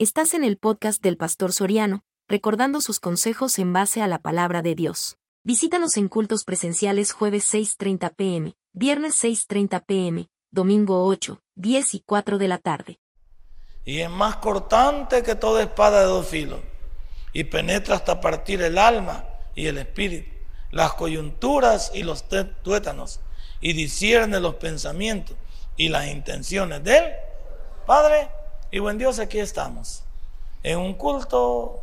Estás en el podcast del Pastor Soriano, recordando sus consejos en base a la palabra de Dios. Visítanos en cultos presenciales jueves 6.30 pm, viernes 6.30 pm, domingo 8, 10 y 4 de la tarde. Y es más cortante que toda espada de dos filos, y penetra hasta partir el alma y el espíritu, las coyunturas y los tuétanos, y discierne los pensamientos y las intenciones de él. Padre, y buen Dios, aquí estamos, en un culto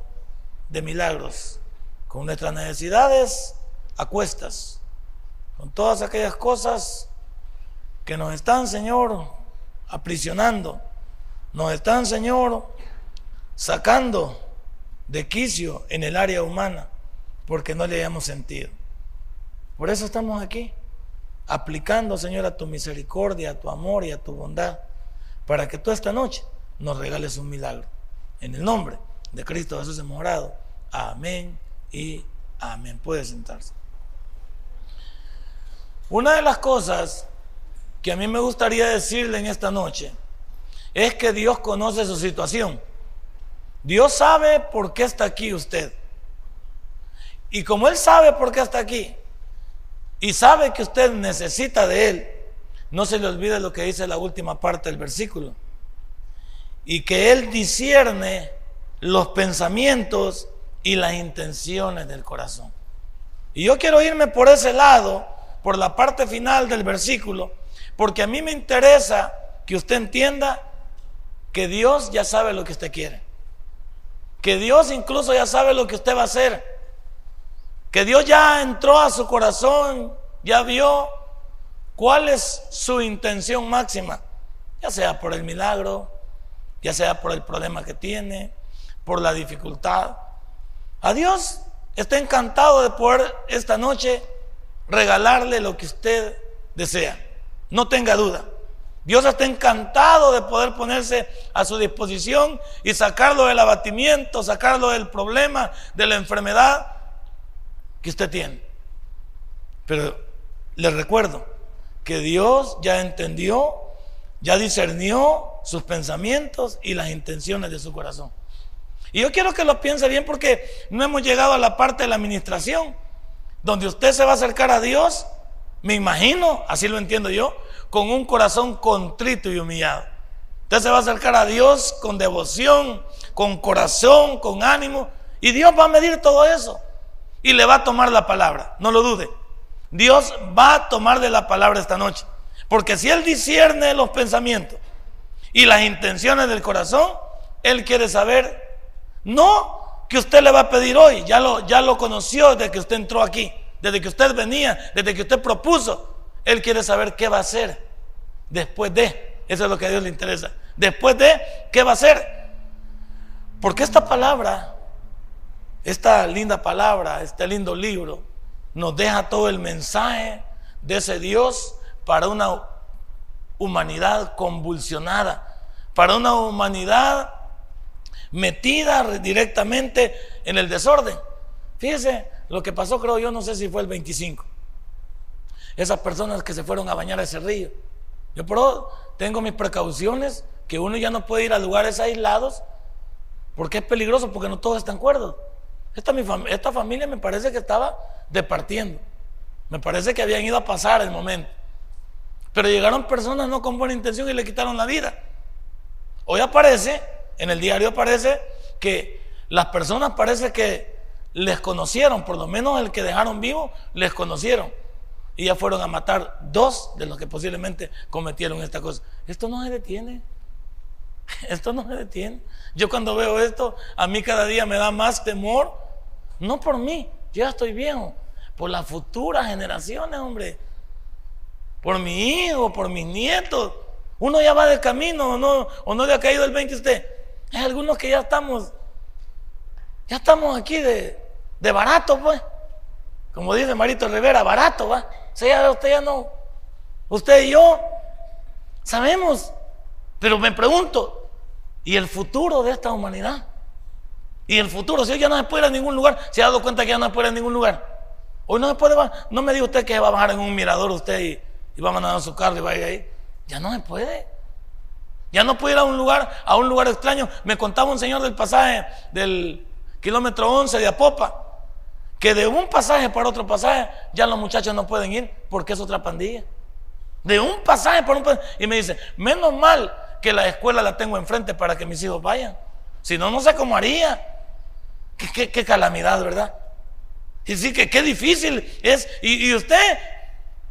de milagros, con nuestras necesidades a cuestas, con todas aquellas cosas que nos están, Señor, aprisionando, nos están, Señor, sacando de quicio en el área humana, porque no le hayamos sentido. Por eso estamos aquí, aplicando, Señor, a tu misericordia, a tu amor y a tu bondad, para que tú esta noche nos regales un milagro. En el nombre de Cristo Jesús hemos orado. Amén y amén. Puede sentarse. Una de las cosas que a mí me gustaría decirle en esta noche es que Dios conoce su situación. Dios sabe por qué está aquí usted. Y como Él sabe por qué está aquí y sabe que usted necesita de Él, no se le olvide lo que dice la última parte del versículo y que Él discierne los pensamientos y las intenciones del corazón. Y yo quiero irme por ese lado, por la parte final del versículo, porque a mí me interesa que usted entienda que Dios ya sabe lo que usted quiere. Que Dios incluso ya sabe lo que usted va a hacer. Que Dios ya entró a su corazón, ya vio cuál es su intención máxima, ya sea por el milagro, ya sea por el problema que tiene, por la dificultad. A Dios está encantado de poder esta noche regalarle lo que usted desea. No tenga duda. Dios está encantado de poder ponerse a su disposición y sacarlo del abatimiento, sacarlo del problema, de la enfermedad que usted tiene. Pero le recuerdo que Dios ya entendió, ya discernió sus pensamientos y las intenciones de su corazón. Y yo quiero que lo piense bien porque no hemos llegado a la parte de la administración, donde usted se va a acercar a Dios, me imagino, así lo entiendo yo, con un corazón contrito y humillado. Usted se va a acercar a Dios con devoción, con corazón, con ánimo, y Dios va a medir todo eso y le va a tomar la palabra, no lo dude. Dios va a tomar de la palabra esta noche, porque si Él discierne los pensamientos, y las intenciones del corazón, Él quiere saber, no que usted le va a pedir hoy, ya lo, ya lo conoció desde que usted entró aquí, desde que usted venía, desde que usted propuso. Él quiere saber qué va a hacer después de, eso es lo que a Dios le interesa, después de, ¿qué va a hacer? Porque esta palabra, esta linda palabra, este lindo libro, nos deja todo el mensaje de ese Dios para una humanidad convulsionada, para una humanidad metida directamente en el desorden. Fíjese lo que pasó, creo yo, no sé si fue el 25. Esas personas que se fueron a bañar a ese río. Yo pero tengo mis precauciones, que uno ya no puede ir a lugares aislados, porque es peligroso, porque no todos están acuerdo Esta, esta familia me parece que estaba departiendo. Me parece que habían ido a pasar el momento. Pero llegaron personas no con buena intención y le quitaron la vida. Hoy aparece, en el diario aparece que las personas parece que les conocieron, por lo menos el que dejaron vivo, les conocieron. Y ya fueron a matar dos de los que posiblemente cometieron esta cosa. Esto no se detiene. Esto no se detiene. Yo cuando veo esto, a mí cada día me da más temor. No por mí, yo ya estoy viejo. Por las futuras generaciones, hombre por mi hijo, por mis nietos. Uno ya va de camino o no, o no le ha caído el 20 usted. Hay algunos que ya estamos, ya estamos aquí de, de barato, pues. Como dice Marito Rivera, barato, va. O sea, usted ya no, usted y yo sabemos. Pero me pregunto, ¿y el futuro de esta humanidad? ¿Y el futuro? Si hoy ya no se puede ir a ningún lugar, se ha dado cuenta que ya no se puede ir a ningún lugar. Hoy no se puede, no me diga usted que va a bajar en un mirador usted y, y va a mandar a su carro y va ahí. Ya no se puede. Ya no puedo ir a un lugar, a un lugar extraño. Me contaba un señor del pasaje del kilómetro 11 de Apopa, que de un pasaje para otro pasaje ya los muchachos no pueden ir porque es otra pandilla. De un pasaje para un pasaje. Y me dice, menos mal que la escuela la tengo enfrente para que mis hijos vayan. Si no, no sé cómo haría. Qué, calamidad, ¿verdad? Y sí, que qué difícil es. Y usted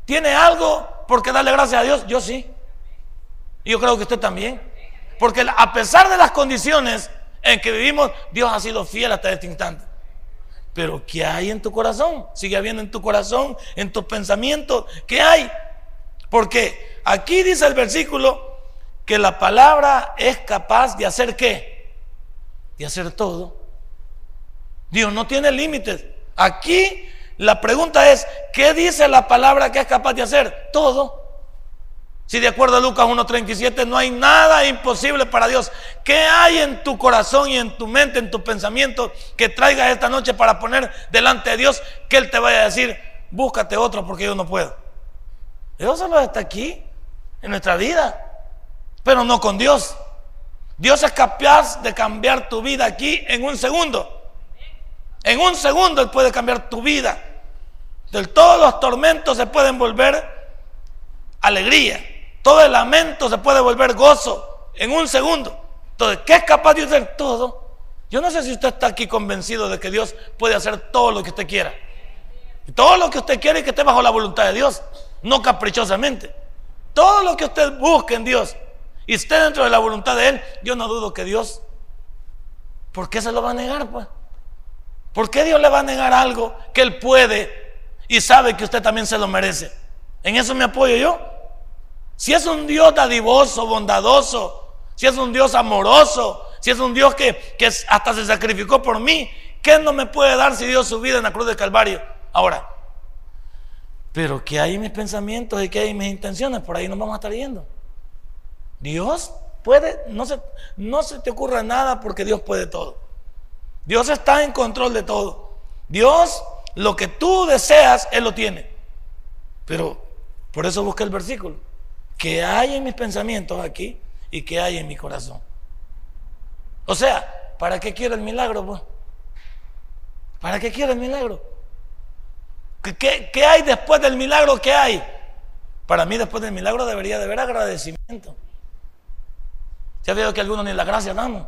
tiene algo por qué darle gracias a Dios. Yo sí. Y yo creo que usted también. Porque a pesar de las condiciones en que vivimos, Dios ha sido fiel hasta este instante. Pero ¿qué hay en tu corazón? Sigue habiendo en tu corazón, en tus pensamientos. ¿Qué hay? Porque aquí dice el versículo que la palabra es capaz de hacer qué? De hacer todo. Dios no tiene límites. Aquí la pregunta es, ¿qué dice la palabra que es capaz de hacer? Todo. Si de acuerdo a Lucas 1.37 no hay nada imposible para Dios, ¿qué hay en tu corazón y en tu mente, en tu pensamiento que traigas esta noche para poner delante de Dios que Él te vaya a decir, búscate otro porque yo no puedo? Dios solo está aquí, en nuestra vida, pero no con Dios. Dios es capaz de cambiar tu vida aquí en un segundo. En un segundo Él puede cambiar tu vida. De todos los tormentos se pueden volver alegría. Todo el lamento se puede volver gozo en un segundo. Entonces, ¿qué es capaz de hacer todo? Yo no sé si usted está aquí convencido de que Dios puede hacer todo lo que usted quiera. Todo lo que usted quiere y que esté bajo la voluntad de Dios, no caprichosamente. Todo lo que usted busque en Dios y esté dentro de la voluntad de Él, yo no dudo que Dios, ¿por qué se lo va a negar? Pues? ¿Por qué Dios le va a negar algo que Él puede y sabe que usted también se lo merece? En eso me apoyo yo. Si es un Dios dadivoso, bondadoso, si es un Dios amoroso, si es un Dios que, hasta se sacrificó por mí, ¿qué no me puede dar si dio su vida en la cruz del Calvario? Ahora, pero que hay mis pensamientos y que hay mis intenciones, por ahí nos vamos a estar yendo. Dios puede, no se, no se te ocurra nada porque Dios puede todo. Dios está en control de todo. Dios, lo que tú deseas, Él lo tiene. Pero por eso busqué el versículo que hay en mis pensamientos aquí y que hay en mi corazón. O sea, ¿para qué quiero el milagro? Pues? ¿Para qué quiero el milagro? ¿Qué, ¿Qué, hay después del milagro? ¿Qué hay? Para mí después del milagro debería de haber agradecimiento. Ya veo que algunos ni la gracia damos.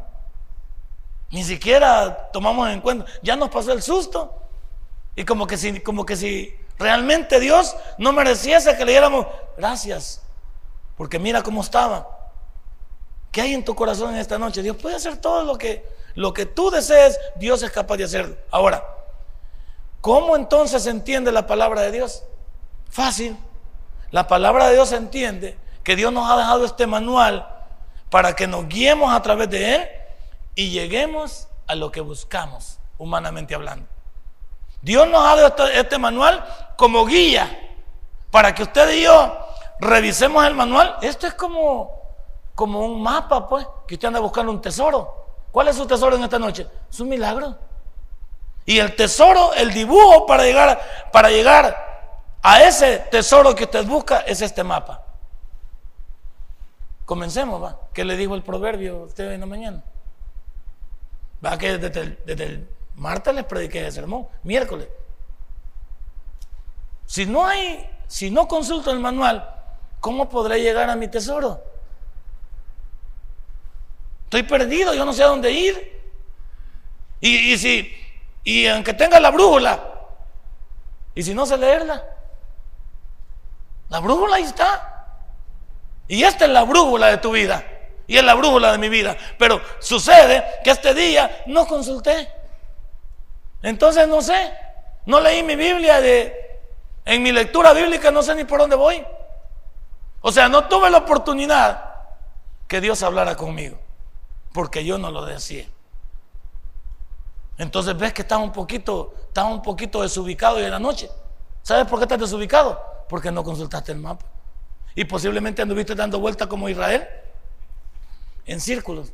Ni siquiera tomamos en cuenta. Ya nos pasó el susto. Y como que si, como que si realmente Dios no mereciese que le diéramos gracias. Porque mira cómo estaba. ¿Qué hay en tu corazón en esta noche? Dios puede hacer todo lo que, lo que tú desees, Dios es capaz de hacerlo. Ahora, ¿cómo entonces se entiende la palabra de Dios? Fácil. La palabra de Dios se entiende que Dios nos ha dejado este manual para que nos guiemos a través de él y lleguemos a lo que buscamos, humanamente hablando. Dios nos ha dado este, este manual como guía para que usted y yo revisemos el manual. Esto es como, como un mapa, pues, que usted anda buscando un tesoro. ¿Cuál es su tesoro en esta noche? Es un milagro. Y el tesoro, el dibujo para llegar, para llegar a ese tesoro que usted busca es este mapa. Comencemos, va. ¿Qué le dijo el proverbio usted en la mañana? Va que desde el, martes les prediqué el sermón, miércoles. Si no hay, si no consulto el manual, ¿cómo podré llegar a mi tesoro? Estoy perdido, yo no sé a dónde ir. Y, si, y aunque tenga la brújula, y si no sé leerla, la brújula ahí está. Y esta es la brújula de tu vida. Y es la brújula de mi vida. Pero sucede que este día no consulté. Entonces no sé. No leí mi Biblia de. En mi lectura bíblica no sé ni por dónde voy. O sea, no tuve la oportunidad que Dios hablara conmigo, porque yo no lo decía. Entonces ves que estás un poquito, estás un poquito desubicado hoy en la noche. ¿Sabes por qué estás desubicado? Porque no consultaste el mapa. Y posiblemente anduviste dando vueltas como Israel, en círculos.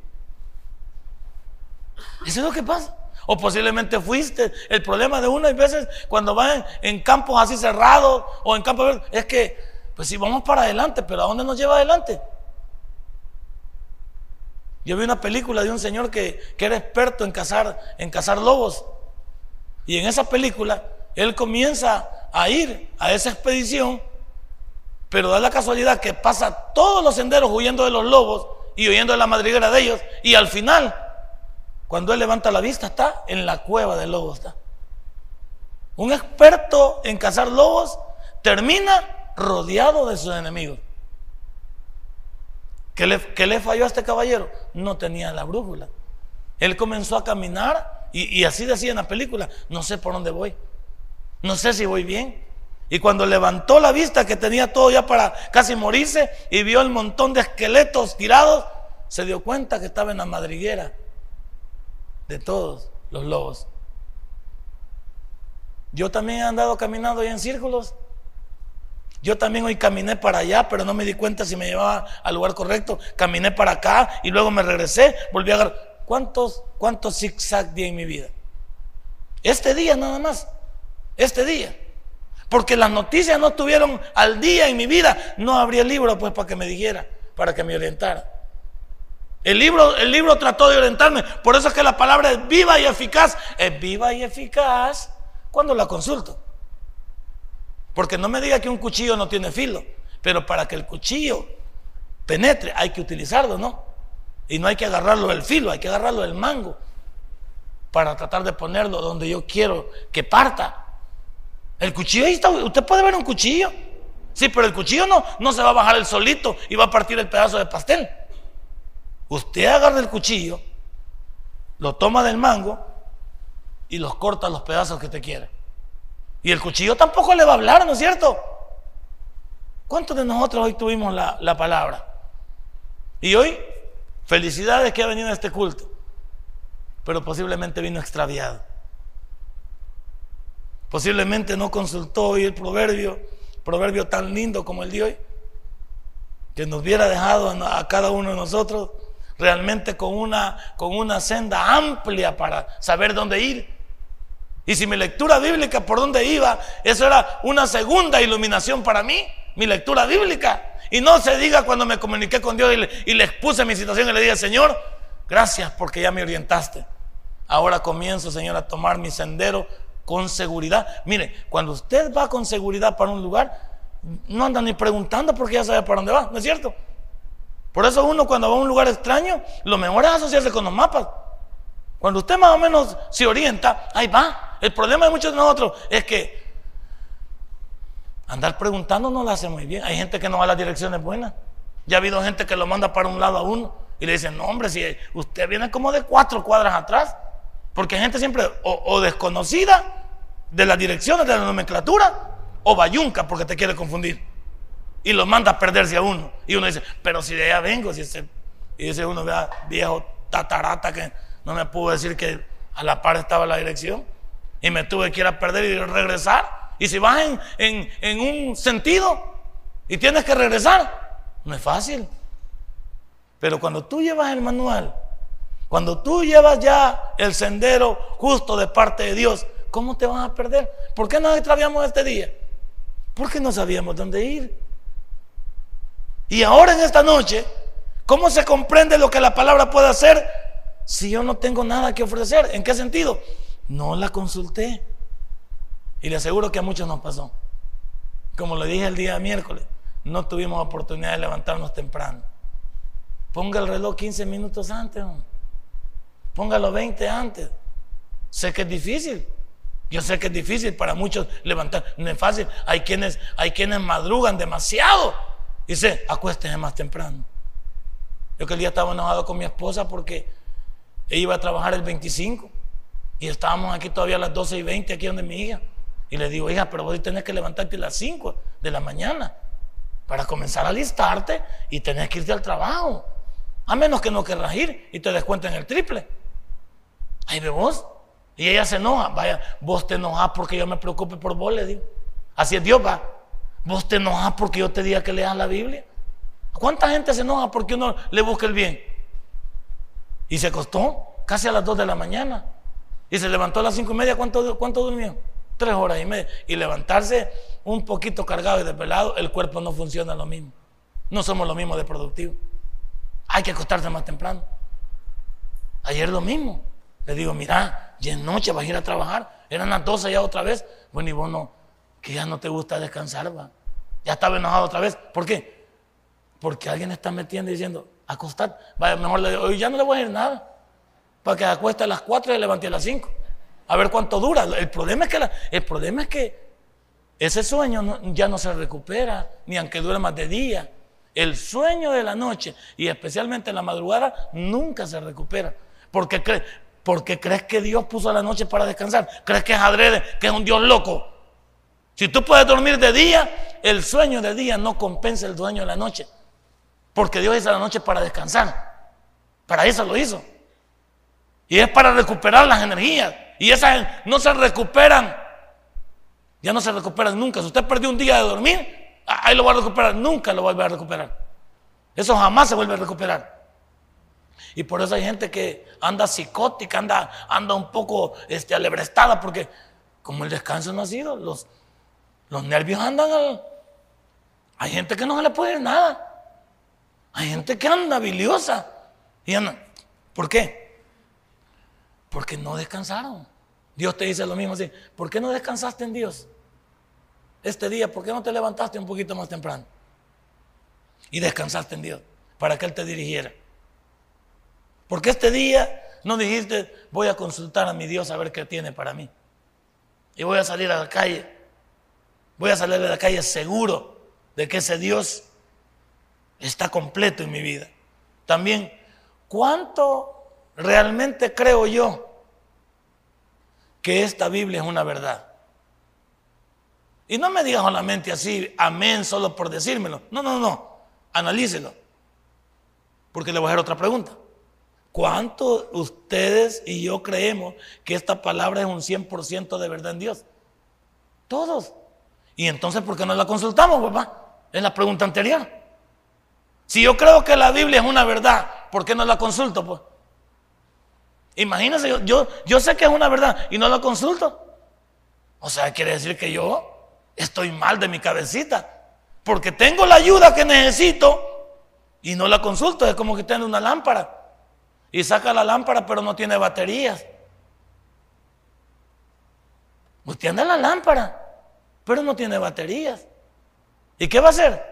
Eso es lo que pasa. O posiblemente fuiste. El problema de uno, hay veces cuando van en campos así cerrados o en campos es que pues si vamos para adelante, pero ¿a dónde nos lleva adelante? Yo vi una película de un señor que, que era experto en cazar, en cazar lobos. Y en esa película, él comienza a ir a esa expedición, pero da la casualidad que pasa todos los senderos huyendo de los lobos y huyendo de la madriguera de ellos. Y al final, cuando él levanta la vista, está en la cueva del lobo. Está. Un experto en cazar lobos termina rodeado de sus enemigos. ¿Qué le, le, falló a este caballero? No tenía la brújula. Él comenzó a caminar y, y, así decía en la película, no sé por dónde voy, no sé si voy bien. Y cuando levantó la vista que tenía todo ya para casi morirse y vio el montón de esqueletos tirados, se dio cuenta que estaba en la madriguera de todos los lobos. Yo también he andado caminando ahí en círculos yo también hoy caminé para allá, pero no me di cuenta si me llevaba al lugar correcto. Caminé para acá y luego me regresé, volví a agarrar. ¿Cuántos, cuántos zigzag di en mi vida? Este día nada más. Este día. Porque las noticias no estuvieron al día en mi vida. No habría libro pues para que me dijera, para que me orientara. El libro, el libro trató de orientarme. Por eso es que la palabra es viva y eficaz. Es viva y eficaz cuando la consulto. Porque no me diga que un cuchillo no tiene filo, pero para que el cuchillo penetre hay que utilizarlo, ¿no? Y no hay que agarrarlo del filo, hay que agarrarlo del mango para tratar de ponerlo donde yo quiero que parta. El cuchillo ahí está, usted puede ver un cuchillo. Sí, pero el cuchillo no, no se va a bajar el solito y va a partir el pedazo de pastel. Usted agarra el cuchillo, lo toma del mango y los corta los pedazos que te quiera. Y el cuchillo tampoco le va a hablar, ¿no es cierto? ¿Cuántos de nosotros hoy tuvimos la, palabra? Y hoy, felicidades que ha venido a este culto, pero posiblemente vino extraviado. Posiblemente no consultó hoy el proverbio, proverbio tan lindo como el de hoy, que nos hubiera dejado a cada uno de nosotros realmente con una, con una senda amplia para saber dónde ir y si mi lectura bíblica por dónde iba, eso era una segunda iluminación para mí, mi lectura bíblica. Y no se diga cuando me comuniqué con Dios y le, expuse mi situación y le dije, Señor, gracias porque ya me orientaste. Ahora comienzo, Señor, a tomar mi sendero con seguridad. Mire, cuando usted va con seguridad para un lugar, no anda ni preguntando porque ya sabe para dónde va, ¿no es cierto? Por eso uno cuando va a un lugar extraño, lo mejor es asociarse con los mapas. Cuando usted más o menos se orienta, ahí va. El problema de muchos de nosotros es que andar preguntando no lo hace muy bien. Hay gente que no va a las direcciones buenas. Ya ha habido gente que lo manda para un lado a uno y le dicen, no hombre, si usted viene como de cuatro cuadras atrás. Porque hay gente siempre o, desconocida de las direcciones, de la nomenclatura, o bayunca porque te quiere confundir. Y lo manda a perderse a uno. Y uno dice, pero si de allá vengo, si ese, y dice uno, vea, viejo tatarata que no me pudo decir que a la par estaba la dirección y me tuve que ir a perder y regresar. Y si vas en, en, un sentido y tienes que regresar, no es fácil. Pero cuando tú llevas el manual, cuando tú llevas ya el sendero justo de parte de Dios, ¿cómo te vas a perder? ¿Por qué nos extraviamos este día? Porque no sabíamos dónde ir. Y ahora en esta noche, ¿cómo se comprende lo que la palabra puede hacer si yo no tengo nada que ofrecer? ¿En qué sentido? No la consulté. Y le aseguro que a muchos nos pasó. Como le dije el día miércoles, no tuvimos oportunidad de levantarnos temprano. Ponga el reloj 15 minutos antes. Póngalo 20 antes. Sé que es difícil. Yo sé que es difícil para muchos levantar. No es fácil. Hay quienes, hay quienes madrugan demasiado. Y acuéstese más temprano. Yo que el día estaba enojado con mi esposa porque ella iba a trabajar el 25. Y estábamos aquí todavía a las 12 y 20, aquí donde mi hija. Y le digo, hija, pero vos tenés que levantarte a las 5 de la mañana para comenzar a listarte y tenés que irte al trabajo. A menos que no querrás ir y te descuenten el triple. Ahí ve vos. Y ella se enoja. Vaya, vos te enojas porque yo me preocupe por vos, le digo. Así es Dios, va. Vos te enojas porque yo te diga que leas la Biblia. ¿Cuánta gente se enoja porque uno le busca el bien? Y se costó casi a las 2 de la mañana. Y se levantó a las cinco y media, ¿cuánto, cuánto durmió? Tres horas y media. Y levantarse un poquito cargado y desvelado, el cuerpo no funciona lo mismo. No somos lo mismo de productivo. Hay que acostarse más temprano. Ayer lo mismo. Le digo, mira, ya es noche, vas a ir a trabajar. Eran las 12 ya otra vez. Bueno, y vos no, que ya no te gusta descansar, va. Ya estaba enojado otra vez. ¿Por qué? Porque alguien está metiendo y diciendo, acostar. Vaya, mejor le digo, hoy ya no le voy a ir nada. Para que acueste a las 4 y levante a las 5. A ver cuánto dura. El problema es que, el problema es que ese sueño ya no se recupera, ni aunque dure más de día. El sueño de la noche, y especialmente en la madrugada, nunca se recupera. Porque, porque crees que Dios puso la noche para descansar. Crees que es adrede, que es un Dios loco. Si tú puedes dormir de día, el sueño de día no compensa el sueño de la noche. Porque Dios hizo la noche para descansar. Para eso lo hizo. Y es para recuperar las energías. Y esas no se recuperan. Ya no se recuperan nunca. Si usted perdió un día de dormir, ahí lo va a recuperar. Nunca lo va a volver a recuperar. Eso jamás se vuelve a recuperar. Y por eso hay gente que anda psicótica, anda, anda un poco este, alebrestada, porque como el descanso no ha sido, los, los nervios andan Hay gente que no se le puede nada. Hay gente que anda biliosa. Y. ¿Por qué? Porque no descansaron. Dios te dice lo mismo así. ¿Por qué no descansaste en Dios? Este día, ¿por qué no te levantaste un poquito más temprano? Y descansaste en Dios para que Él te dirigiera. Porque este día no dijiste, voy a consultar a mi Dios a ver qué tiene para mí. Y voy a salir a la calle. Voy a salir a la calle seguro de que ese Dios está completo en mi vida. También, ¿cuánto realmente creo yo que esta Biblia es una verdad? Y no me digas solamente así, amén, solo por decírmelo. No, no, no, analícelo. Porque le voy a hacer otra pregunta. ¿Cuánto ustedes y yo creemos que esta palabra es un 100% de verdad en Dios? Todos. Y entonces, ¿por qué no la consultamos, papá? Es la pregunta anterior. Si yo creo que la Biblia es una verdad, ¿por qué no la consulto? Pues? Imagínense, yo, yo, sé que es una verdad y no la consulto. O sea, quiere decir que yo estoy mal de mi cabecita. Porque tengo la ayuda que necesito y no la consulto. Es como que tiene una lámpara y saca la lámpara pero no tiene baterías. Usted anda la lámpara, pero no tiene baterías. ¿Y qué va a hacer?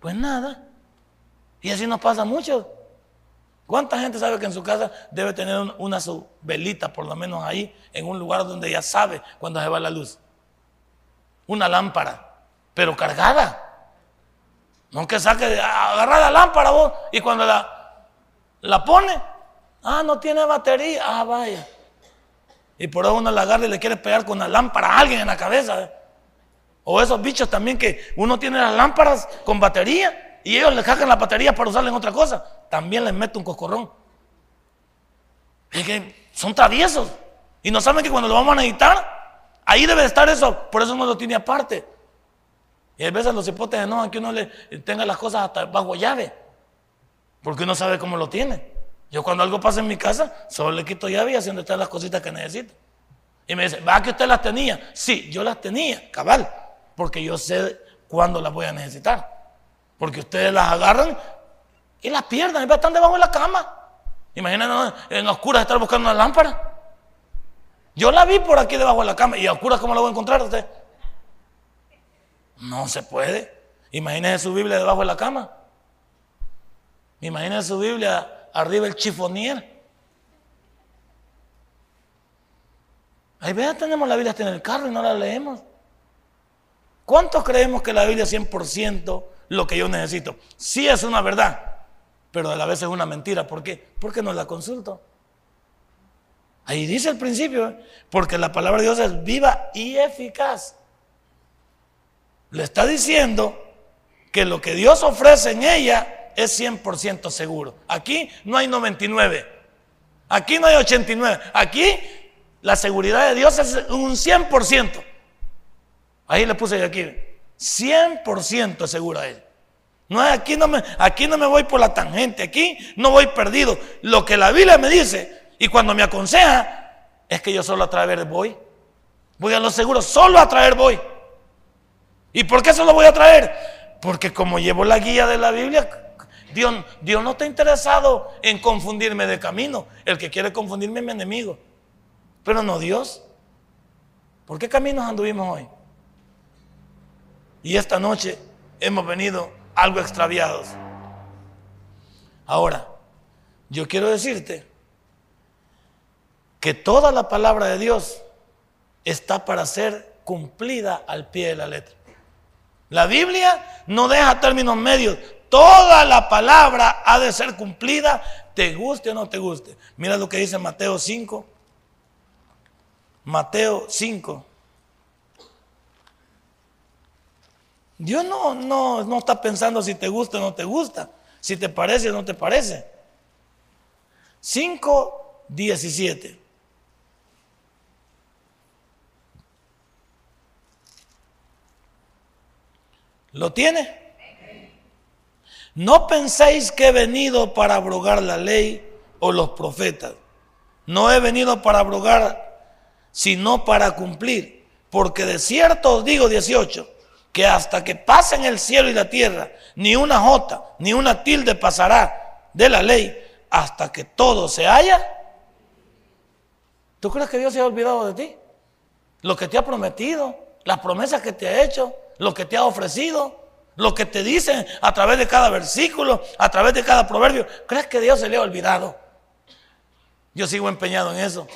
Pues nada. Y así nos pasa mucho. ¿Cuánta gente sabe que en su casa debe tener una su velita, por lo menos ahí, en un lugar donde ya sabe cuando se va la luz? Una lámpara, pero cargada. No que saque, agarra la lámpara vos y cuando la, la pone, ah, no tiene batería, ah, vaya. Y por eso uno la agarra y le quiere pegar con la lámpara a alguien en la cabeza. O esos bichos también que uno tiene las lámparas con batería y ellos le sacan la batería para usarla en otra cosa, también les mete un coscorrón. Es que son traviesos y no saben que cuando lo vamos a necesitar, ahí debe estar eso, por eso uno lo tiene aparte. Y a veces los hipotes no, que uno le tenga las cosas hasta bajo llave, porque uno sabe cómo lo tiene. Yo cuando algo pasa en mi casa, solo le quito llave y haciendo están las cositas que necesito. Y me dice, ¿va que usted las tenía? Sí, yo las tenía, cabal, porque yo sé cuándo las voy a necesitar. Porque ustedes las agarran y las pierden, están debajo de la cama. Imagínense en oscuras estar buscando una lámpara. Yo la vi por aquí debajo de la cama. ¿Y a oscuras cómo la voy a encontrar usted? No se puede. Imagínese su Biblia debajo de la cama. Imagínese su Biblia arriba el chifonier. Ahí vean, tenemos la Biblia en el carro y no la leemos. ¿Cuántos creemos que la Biblia es 100% lo que yo necesito. Sí es una verdad, pero a la vez es una mentira. ¿Por qué? Porque no la consulto. Ahí dice el principio, ¿eh? porque la palabra de Dios es viva y eficaz. Le está diciendo que lo que Dios ofrece en ella es 100% seguro. Aquí no hay 99, aquí no hay 89, aquí la seguridad de Dios es un 100%. Ahí le puse yo aquí, 100% segura él. No, aquí, no me, aquí no me voy por la tangente, aquí no voy perdido. Lo que la Biblia me dice y cuando me aconseja es que yo solo a traer voy. Voy a lo seguro, solo a traer voy. ¿Y por qué solo voy a traer? Porque como llevo la guía de la Biblia, Dios, Dios no está interesado en confundirme de camino. El que quiere confundirme es mi enemigo. Pero no Dios. ¿Por qué caminos anduvimos hoy? Y esta noche hemos venido algo extraviados. Ahora, yo quiero decirte que toda la palabra de Dios está para ser cumplida al pie de la letra. La Biblia no deja términos medios. Toda la palabra ha de ser cumplida, te guste o no te guste. Mira lo que dice Mateo 5. Mateo 5. Dios no, no, no está pensando si te gusta o no te gusta, si te parece o no te parece. 5, 17. ¿Lo tiene? No penséis que he venido para abrogar la ley o los profetas. No he venido para abrogar, sino para cumplir. Porque de cierto os digo, 18, que hasta que pasen el cielo y la tierra, ni una jota, ni una tilde pasará de la ley hasta que todo se haya. ¿Tú crees que Dios se ha olvidado de ti? Lo que te ha prometido, las promesas que te ha hecho, lo que te ha ofrecido, lo que te dicen a través de cada versículo, a través de cada proverbio. ¿Crees que Dios se le ha olvidado? Yo sigo empeñado en eso.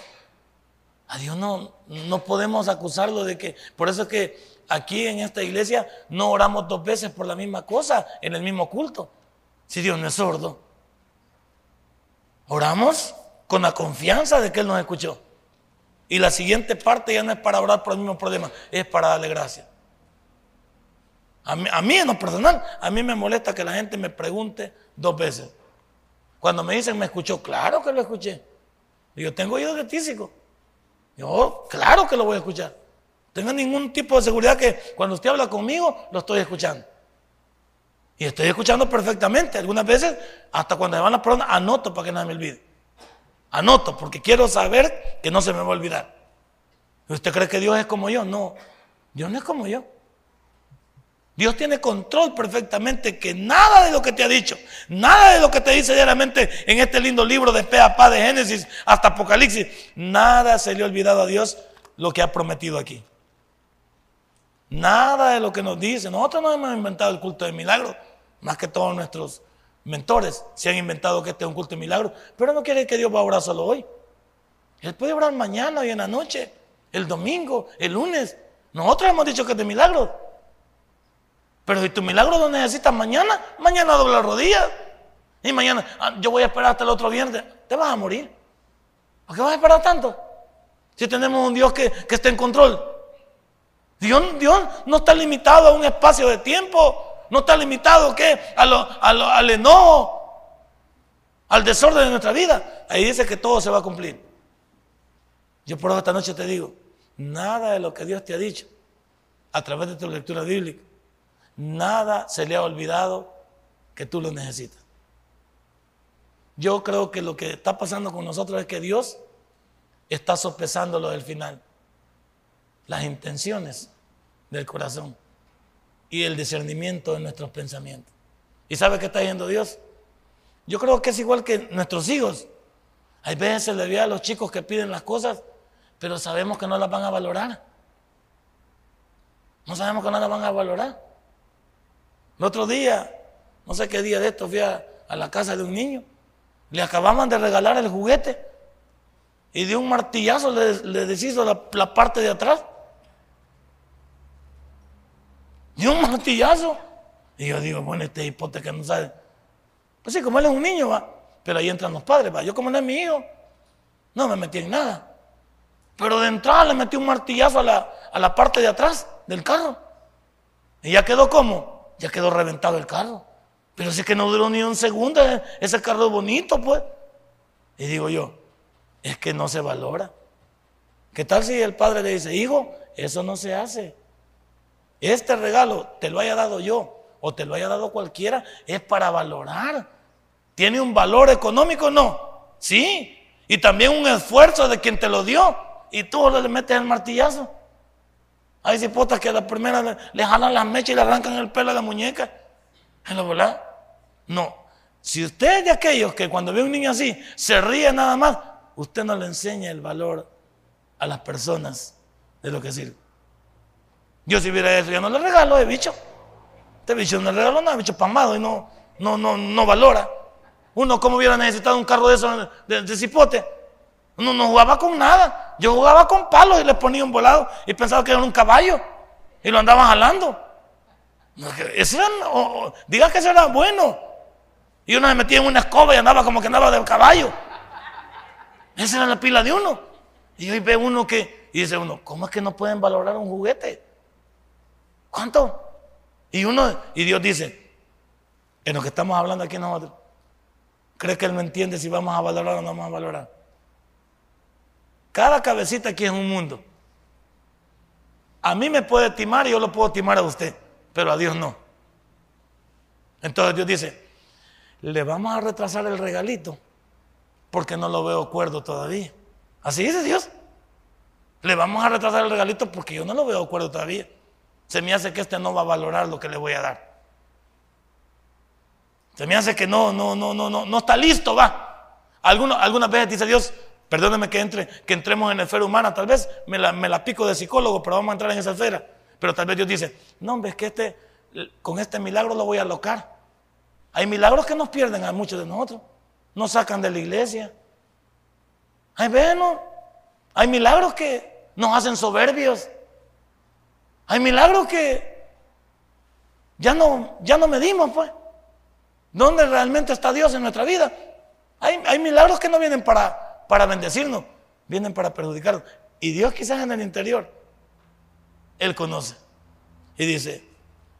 A Dios no, no podemos acusarlo de que, por eso es que aquí en esta iglesia no oramos dos veces por la misma cosa en el mismo culto. Si Dios no es sordo. Oramos con la confianza de que Él nos escuchó. Y la siguiente parte ya no es para orar por el mismo problema, es para darle gracias. A mí, en lo personal, a mí me molesta que la gente me pregunte dos veces. Cuando me dicen, ¿me escuchó? Claro que lo escuché. Yo tengo oído de tísico. Yo, claro que lo voy a escuchar. Tenga ningún tipo de seguridad que cuando usted habla conmigo, lo estoy escuchando. Y estoy escuchando perfectamente. Algunas veces, hasta cuando me van las personas, anoto para que no me olvide. Anoto, porque quiero saber que no se me va a olvidar. ¿Usted cree que Dios es como yo? No, Dios no es como yo. Dios tiene control perfectamente que nada de lo que te ha dicho, nada de lo que te dice diariamente en este lindo libro de pe a pa de Génesis hasta Apocalipsis, nada se le ha olvidado a Dios lo que ha prometido aquí. Nada de lo que nos dice. Nosotros no hemos inventado el culto de milagros, más que todos nuestros mentores se han inventado que este es un culto de milagros, pero no quiere que Dios va a orar solo hoy. Él puede orar mañana y en la noche, el domingo, el lunes. Nosotros hemos dicho que es de milagros. Pero si tu milagro lo necesitas mañana, mañana dobla rodillas. Y mañana, ah, yo voy a esperar hasta el otro viernes. Te vas a morir. ¿Por qué vas a esperar tanto? Si tenemos un Dios que, que está en control. Dios, no está limitado a un espacio de tiempo. No está limitado ¿qué? A lo, al enojo, al desorden de nuestra vida. Ahí dice que todo se va a cumplir. Yo por esta noche te digo, nada de lo que Dios te ha dicho a través de tu lectura bíblica, nada se le ha olvidado que tú lo necesitas. Yo creo que lo que está pasando con nosotros es que Dios está sopesando lo del final las intenciones del corazón y el discernimiento de nuestros pensamientos. ¿Y sabe qué está diciendo Dios? Yo creo que es igual que nuestros hijos. Hay veces se le ve a los chicos que piden las cosas, pero sabemos que no las van a valorar. No sabemos que no las van a valorar. El otro día, no sé qué día de esto, fui a, la casa de un niño. Le acababan de regalar el juguete y de un martillazo le, deshizo la parte de atrás. Y un martillazo. Y yo digo, bueno, este hipoteca no sabe. Pues sí, como él es un niño, va. Pero ahí entran los padres, va. Yo como no es mi hijo, no me metí en nada. Pero de entrada le metí un martillazo a la, a la parte de atrás del carro. Y ya quedó como, ya quedó reventado el carro. Pero es que no duró ni un segundo, eh, ese carro bonito, pues. Y digo yo, es que no se valora. ¿Qué tal si el padre le dice, hijo, eso no se hace? Este regalo te lo haya dado yo o te lo haya dado cualquiera, es para valorar. ¿Tiene un valor económico? No. Sí. Y también un esfuerzo de quien te lo dio. Y tú le metes el martillazo. Hay cipotas que a la primera le, jalan las mechas y le arrancan el pelo a la muñeca. ¿En la verdad? No. Si usted es de aquellos que cuando ve un niño así se ríe nada más, usted no le enseña el valor a las personas de lo que sirve. Yo si hubiera eso, ya no le regalo de bicho. Este bicho no le regalo nada, bicho pamado y no, no, no, no valora. Uno, como hubiera necesitado un carro de eso de, cipote? Uno no jugaba con nada. Yo jugaba con palos y le ponía un volado y pensaba que era un caballo y lo andaba jalando. diga que eso era bueno. Y uno se metía en una escoba y andaba como que andaba del caballo. Esa era la pila de uno. Y hoy ve uno que, y dice uno, ¿cómo es que no pueden valorar un juguete? ¿Cuánto? Y uno, y Dios dice, en lo que estamos hablando aquí nosotros, ¿cree que Él me entiende si vamos a valorar o no vamos a valorar? Cada cabecita aquí es un mundo. A mí me puede timar y yo lo puedo timar a usted, pero a Dios no. Entonces Dios dice, le vamos a retrasar el regalito porque no lo veo acuerdo todavía. Así dice Dios. Le vamos a retrasar el regalito porque yo no lo veo acuerdo todavía. Se me hace que este no va a valorar lo que le voy a dar. Se me hace que no, no, no, no, no, no está listo, va. algunas veces dice Dios, perdóneme que entre, que entremos en la esfera humana, tal vez me la, pico de psicólogo, pero vamos a entrar en esa esfera. Pero tal vez Dios dice, no, hombre, es que este, con este milagro lo voy a alocar. Hay milagros que nos pierden a muchos de nosotros. Nos sacan de la iglesia. Hay bueno, hay milagros que nos hacen soberbios. Hay milagros que ya no, ya no medimos, pues. ¿Dónde realmente está Dios en nuestra vida? Hay milagros que no vienen para, para bendecirnos, vienen para perjudicarnos. Y Dios quizás en el interior, Él conoce. Y dice,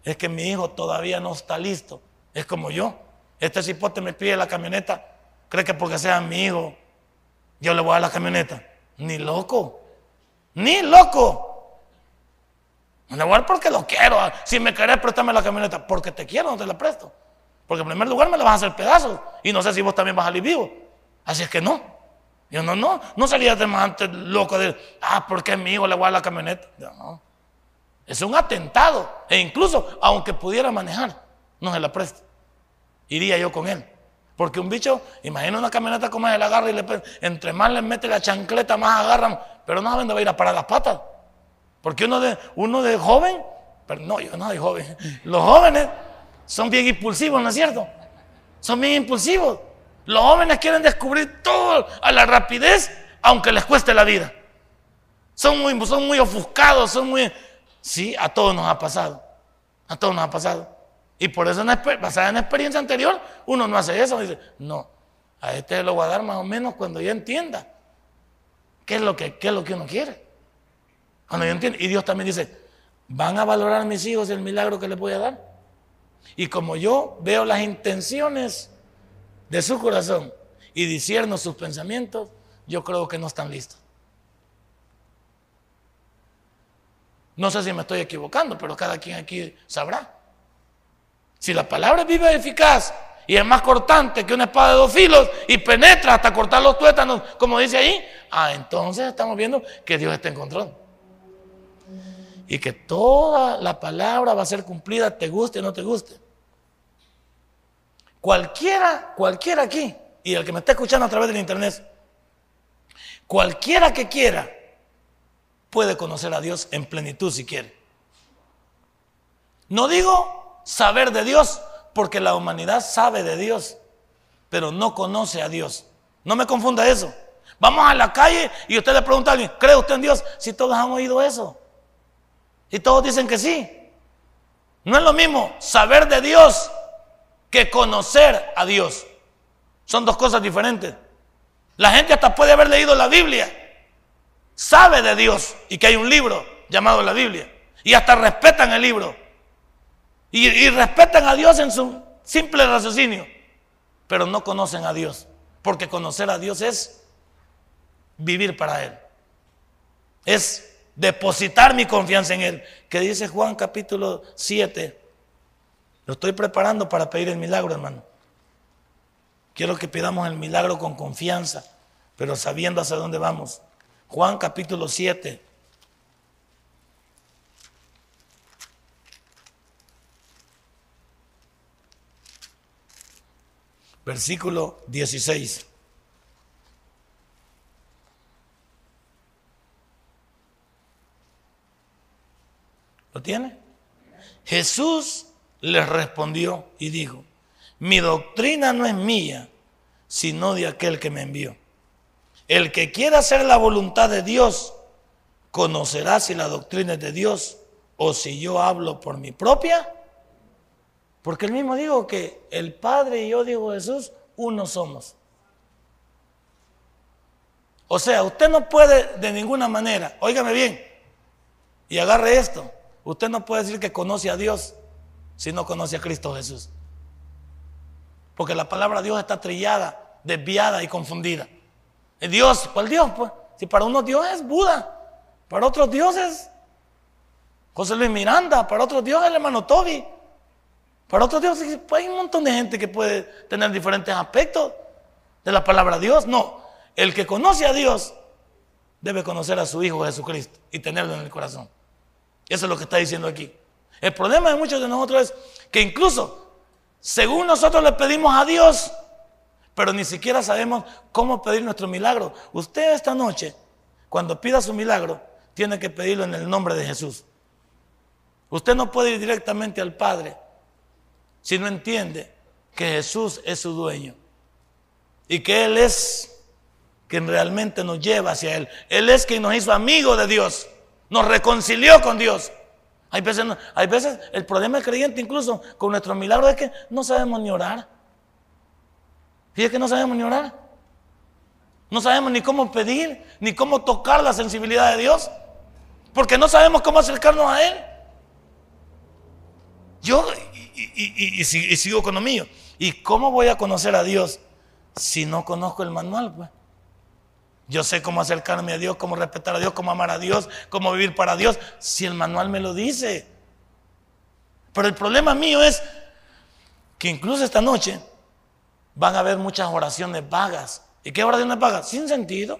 es que mi hijo todavía no está listo es como yo. Este cipote me pide la camioneta. ¿Cree que porque sea mi hijo yo le voy a dar la camioneta? Ni loco. Ni loco. No le voy a dar porque lo quiero. Si me querés, préstame la camioneta. Porque te quiero, no te la presto. Porque en primer lugar me la vas a hacer pedazos. Y no sé si vos también vas a salir vivo. Así es que no. Yo no, no, no salía de más antes loco de, ah, porque mi hijo, le voy a la camioneta. No. Es un atentado. E incluso, aunque pudiera manejar, no se la presto iría yo con él. Porque un bicho, imagina una camioneta como él agarra y le, entre más le mete la chancleta, más agarran, pero no saben dónde va a ir a parar las patas. Porque uno de, uno de joven, pero no, yo no soy joven, los jóvenes son bien impulsivos, ¿no es cierto? Son bien impulsivos. Los jóvenes quieren descubrir todo a la rapidez, aunque les cueste la vida. Son muy, son muy ofuscados, son muy... Sí, a todos nos ha pasado. A todos nos ha pasado. Y por eso, basada en la experiencia anterior, uno no hace eso. Dice, no, a este lo voy a dar más o menos cuando ya entienda qué es lo que, es lo que uno quiere. Cuando yo entiendo. Y Dios también dice, van a valorar mis hijos el milagro que les voy a dar. Y como yo veo las intenciones de su corazón y disierno sus pensamientos, yo creo que no están listos. No sé si me estoy equivocando, pero cada quien aquí sabrá. Si la palabra es viva y eficaz y es más cortante que una espada de dos filos y penetra hasta cortar los tuétanos, como dice ahí, ah, entonces estamos viendo que Dios está en control. Y que toda la palabra va a ser cumplida, te guste o no te guste. Cualquiera, cualquiera aquí, y el que me está escuchando a través del internet, cualquiera que quiera, puede conocer a Dios en plenitud si quiere. No digo saber de Dios, porque la humanidad sabe de Dios, pero no conoce a Dios. No me confunda eso. Vamos a la calle y usted le pregunta a alguien, ¿cree usted en Dios? Si todos han oído eso. Y todos dicen que sí. No es lo mismo saber de Dios que conocer a Dios. Son dos cosas diferentes. La gente hasta puede haber leído la Biblia, sabe de Dios y que hay un libro llamado la Biblia. Y hasta respetan el libro. Y, respetan a Dios en su simple raciocinio, pero no conocen a Dios, porque conocer a Dios es vivir para Él. Es depositar mi confianza en Él. Que dice Juan capítulo 7. Lo estoy preparando para pedir el milagro, hermano. Quiero que pidamos el milagro con confianza, pero sabiendo hacia dónde vamos. Juan capítulo 7. versículo 16. ¿Lo tiene? Jesús les respondió y dijo, mi doctrina no es mía, sino de aquel que me envió. El que quiera hacer la voluntad de Dios, conocerá si la doctrina es de Dios o si yo hablo por mi propia. Porque él mismo dijo que el Padre y yo, digo Jesús, uno somos. O sea, usted no puede de ninguna manera, óigame bien, y agarre esto, usted no puede decir que conoce a Dios si no conoce a Cristo Jesús. Porque la palabra Dios está trillada, desviada y confundida. Dios, ¿cuál Dios? Pues, si para unos Dios es Buda, para otros Dios es José Luis Miranda, para otros Dios es el hermano Toby, para otros Dios pues, hay un montón de gente que puede tener diferentes aspectos de la palabra Dios. No, el que conoce a Dios debe conocer a su Hijo Jesucristo y tenerlo en el corazón. Eso es lo que está diciendo aquí. El problema de muchos de nosotros es que incluso, según nosotros le pedimos a Dios, pero ni siquiera sabemos cómo pedir nuestro milagro. Usted esta noche, cuando pida su milagro, tiene que pedirlo en el nombre de Jesús. Usted no puede ir directamente al Padre si no entiende que Jesús es su dueño y que Él es quien realmente nos lleva hacia Él. Él es quien nos hizo amigos de Dios, nos reconcilió con Dios. Hay veces, hay veces el problema del creyente incluso con nuestro milagro es que no sabemos ni orar. Fíjate que no sabemos ni orar. No sabemos ni cómo pedir, ni cómo tocar la sensibilidad de Dios. Porque no sabemos cómo acercarnos a Él. Yo, y, sigo con lo mío. ¿Y cómo voy a conocer a Dios si no conozco el manual? Pues? Yo sé cómo acercarme a Dios, cómo respetar a Dios, cómo amar a Dios, cómo vivir para Dios, si el manual me lo dice. Pero el problema mío es que incluso esta noche van a haber muchas oraciones vagas. ¿Y qué oraciones vagas? Sin sentido.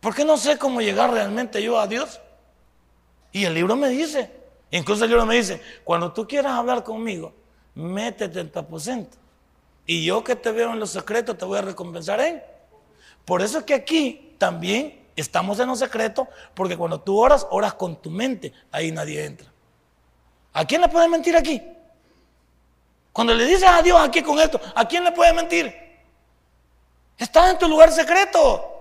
Porque no sé cómo llegar realmente yo a Dios. Y el libro me dice, incluso el libro me dice, cuando tú quieras hablar conmigo, métete en tu aposento. Y yo que te veo en los secretos te voy a recompensar en. Por eso es que aquí también estamos en los secretos, porque cuando tú oras, oras con tu mente, ahí nadie entra. ¿A quién le puede mentir aquí? Cuando le dices a Dios aquí con esto, ¿a quién le puede mentir? Estás en tu lugar secreto.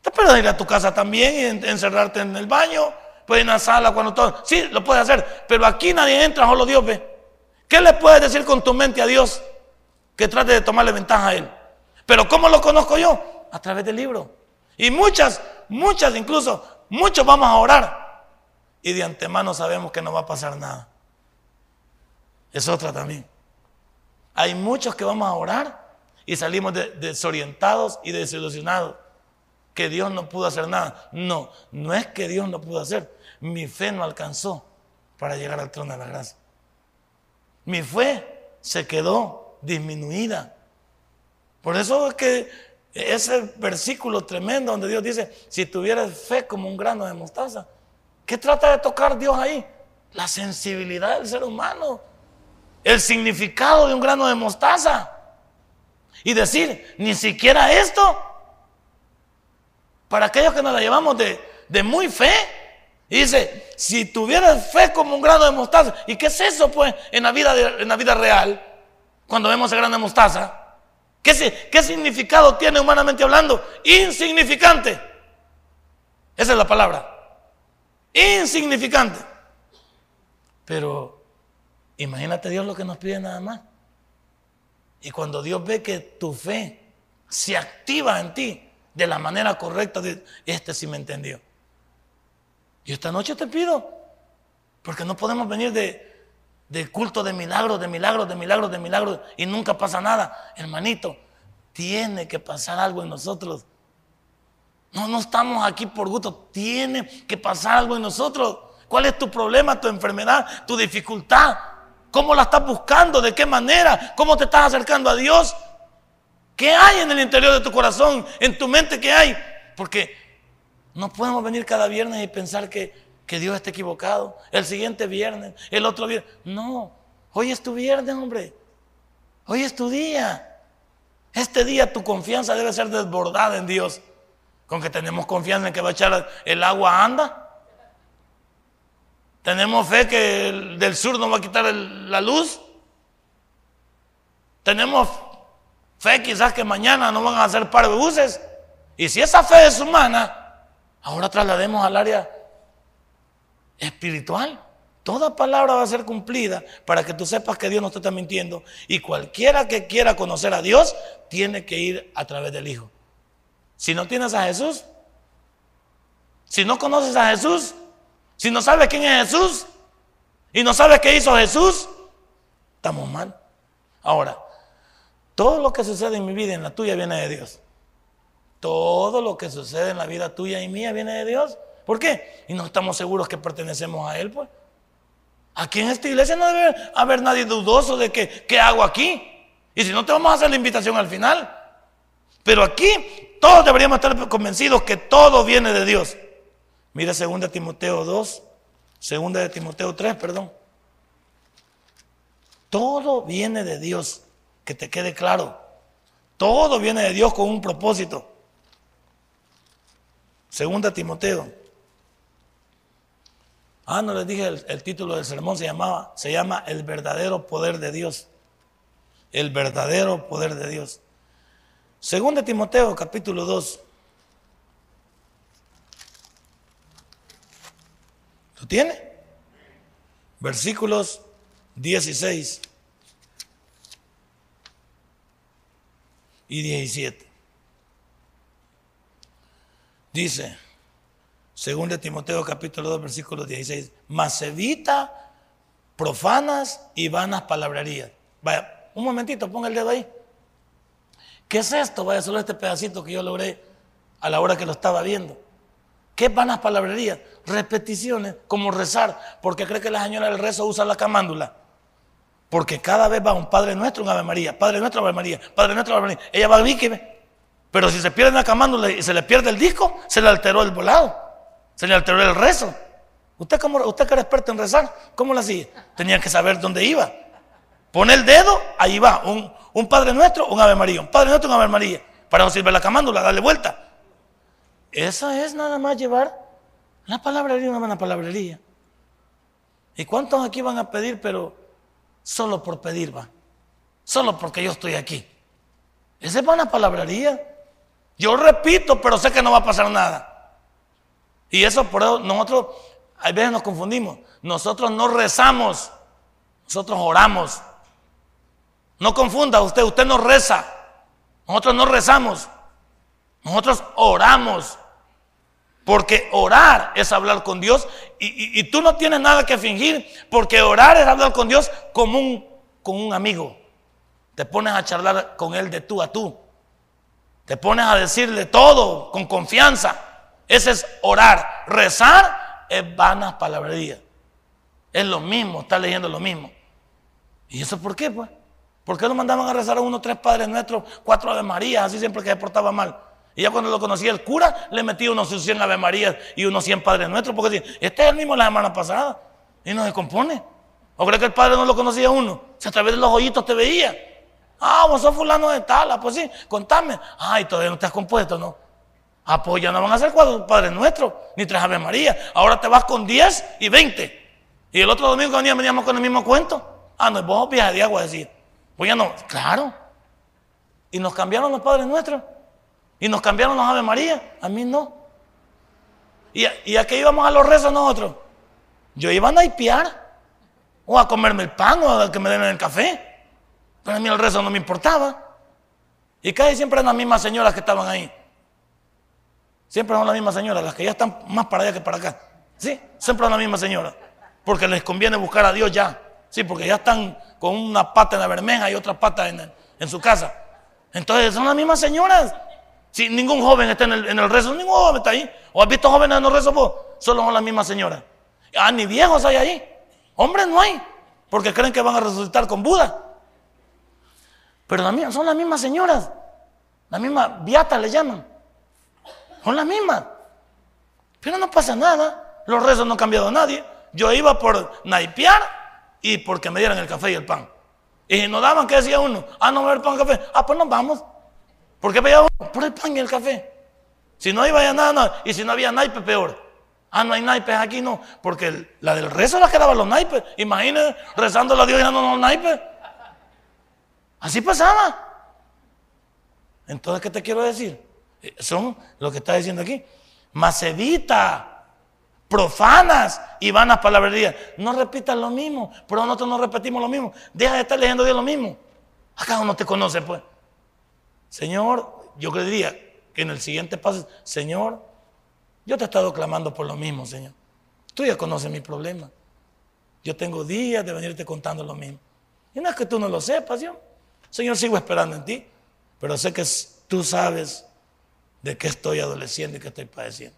Te puedes ir a tu casa también y encerrarte en el baño, puedes ir a la sala cuando todo. Sí, lo puedes hacer, pero aquí nadie entra, solo Dios ve. ¿Qué le puedes decir con tu mente a Dios que trate de tomarle ventaja a Él? Pero ¿cómo lo conozco yo? A través del libro. Y muchas, muchas incluso, muchos vamos a orar. Y de antemano sabemos que no va a pasar nada. Es otra también. Hay muchos que vamos a orar y salimos desorientados y desilusionados. Que Dios no pudo hacer nada. No, no es que Dios no pudo hacer. Mi fe no alcanzó para llegar al trono de la gracia. Mi fe se quedó disminuida. Por eso es que ese versículo tremendo donde Dios dice, si tuvieras fe como un grano de mostaza, ¿qué trata de tocar Dios ahí? La sensibilidad del ser humano el significado de un grano de mostaza. Y decir, ni siquiera esto. Para aquellos que nos la llevamos de, muy fe. Y dice, si tuvieras fe como un grano de mostaza. ¿Y qué es eso pues en la vida, en la vida real? Cuando vemos el grano de mostaza. ¿Qué, ¿Qué significado tiene humanamente hablando? Insignificante. Esa es la palabra. Insignificante. Pero Imagínate Dios lo que nos pide nada más. Y cuando Dios ve que tu fe se activa en ti de la manera correcta, este sí me entendió. Y esta noche te pido, porque no podemos venir de, de culto de milagros, de milagros, de milagros, de milagros, y nunca pasa nada. Hermanito, tiene que pasar algo en nosotros. No, no estamos aquí por gusto, tiene que pasar algo en nosotros. ¿Cuál es tu problema, tu enfermedad, tu dificultad? ¿Cómo la estás buscando? ¿De qué manera? ¿Cómo te estás acercando a Dios? ¿Qué hay en el interior de tu corazón? ¿En tu mente qué hay? Porque no podemos venir cada viernes y pensar que, que Dios está equivocado. El siguiente viernes, el otro viernes. No, hoy es tu viernes, hombre. Hoy es tu día. Este día tu confianza debe ser desbordada en Dios. Con que tenemos confianza en que va a echar el agua anda. Tenemos fe que el del sur no va a quitar la luz. Tenemos fe quizás que mañana no van a hacer par de buses. Y si esa fe es humana, ahora traslademos al área espiritual. Toda palabra va a ser cumplida para que tú sepas que Dios no te está mintiendo. Y cualquiera que quiera conocer a Dios tiene que ir a través del Hijo. Si no tienes a Jesús, si no conoces a Jesús, si no sabes quién es Jesús y no sabes qué hizo Jesús, estamos mal. Ahora, todo lo que sucede en mi vida y en la tuya viene de Dios. Todo lo que sucede en la vida tuya y mía viene de Dios. ¿Por qué? Y no estamos seguros que pertenecemos a Él, pues. Aquí en esta iglesia no debe haber nadie dudoso de que, qué hago aquí. Y si no, te vamos a hacer la invitación al final. Pero aquí todos deberíamos estar convencidos que todo viene de Dios. Mira 2 Timoteo 2, 2 de Timoteo 3, perdón. Todo viene de Dios, que te quede claro. Todo viene de Dios con un propósito. Segunda Timoteo Ah, no les dije el, título del sermón se llamaba, se llama El verdadero poder de Dios. El verdadero poder de Dios. Según de Timoteo, capítulo 2. ¿Lo tiene? Versículos 16 y 17. Dice, según de Timoteo capítulo 2 versículo 16, mas profanas y vanas palabrerías. Vaya, un momentito, ponga el dedo ahí. ¿Qué es esto? Vaya, solo este pedacito que yo logré a la hora que lo estaba viendo. ¿Qué vanas palabrerías? Repeticiones, como rezar. porque cree que la señora del rezo usa la camándula? Porque cada vez va un Padre Nuestro, un Ave María, Padre Nuestro, Ave María, Padre Nuestro, Ave María. Ella va a. Pero si se pierde la camándula y se le pierde el disco, se le alteró el volado. Se le alteró el rezo. ¿Usted, cómo, usted que era experto en rezar, ¿cómo lo hacía? Tenía que saber dónde iba. Pone el dedo, ahí va. Un, Padre Nuestro, un Ave María. Un Padre Nuestro, un Ave María. Para no sirve la camándula, darle vuelta. Esa es nada más llevar la palabrería, una buena palabrería. ¿Y cuántos aquí van a pedir, pero solo por pedir va? Solo porque yo estoy aquí. Esa es buena palabrería. Yo repito, pero sé que no va a pasar nada. Y eso por eso nosotros, a veces nos confundimos. Nosotros no rezamos, nosotros oramos. No confunda usted, usted no reza. Nosotros no rezamos, nosotros oramos. Porque orar es hablar con Dios y, y, tú no tienes nada que fingir, porque orar es hablar con Dios como un, como un amigo. Te pones a charlar con Él de tú a tú. Te pones a decirle todo con confianza. Ese es orar. Rezar es vanas palabrerías. Es lo mismo, está leyendo lo mismo. ¿Y eso por qué, pues? ¿Por qué lo mandaban a rezar a uno, tres padres nuestros, cuatro Ave María, así siempre que se portaba mal? Y ya cuando lo conocía el cura, le metía unos 100 Ave María y unos 100 padres nuestros, porque decía, este es el mismo la semana pasada, y no se compone. ¿O cree que el padre no lo conocía uno? Si a través de los hoyitos te veía. Ah, vos sos fulano de tal, ah, pues sí, contame. Ay, todavía no te has compuesto, ¿no? Apoya, no van a ser cuatro Padres Nuestros, ni tres Ave María. Ahora te vas con diez y veinte. Y el otro domingo venía, veníamos con el mismo cuento. Ah, no, vos viaje de agua, decir. Pues ya no, claro. Y nos cambiaron los Padres Nuestros. Y nos cambiaron los Ave María. A mí no. ¿Y a, y qué íbamos a los rezos nosotros? Yo iba a naipear. O a comerme el pan o a que me den el café. Pero a mí el rezo no me importaba. Y casi siempre eran las mismas señoras que estaban ahí. Siempre son las mismas señoras, las que ya están más para allá que para acá. ¿Sí? Siempre son las mismas señoras. Porque les conviene buscar a Dios ya. Sí, porque ya están con una pata en la bermeja y otra pata en, su casa. Entonces son las mismas señoras. Si ningún joven está en el, en rezo, ningún joven está ahí. ¿O has visto jóvenes en el rezo vos? Solo son las mismas señoras. Ah, ni viejos hay ahí. Hombres no hay. Porque creen que van a resucitar con Buda. Pero son las mismas señoras. Las mismas viatas le llaman. Son las mismas. Pero no pasa nada. Los rezos no han cambiado a nadie. Yo iba por naipear y porque me dieran el café y el pan. Y nos daban, ¿qué decía uno? Ah, no va a haber pan café. Ah, pues nos vamos. ¿Por qué pedía uno? Por el pan y el café. Si no iba ya nada. Y si no había naipe, peor. Ah, no hay naipes aquí, no. Porque la del rezo la quedaban los naipes. Imagínense, rezando a Dios y dándonos los naipes. Así pasaba. Entonces, ¿qué te quiero decir? Eh, son lo que está diciendo aquí. Macedita profanas y vanas palabrerías. No repitas lo mismo, pero nosotros no repetimos lo mismo. Deja de estar leyendo Dios lo mismo. Acá no te conoce, pues. Señor, yo creería que en el siguiente paso, Señor, yo te he estado clamando por lo mismo, Señor. Tú ya conoces mi problema. Yo tengo días de venirte contando lo mismo. Y no es que tú no lo sepas, yo. Señor, sigo esperando en ti, pero sé que tú sabes de qué estoy adoleciendo y qué estoy padeciendo.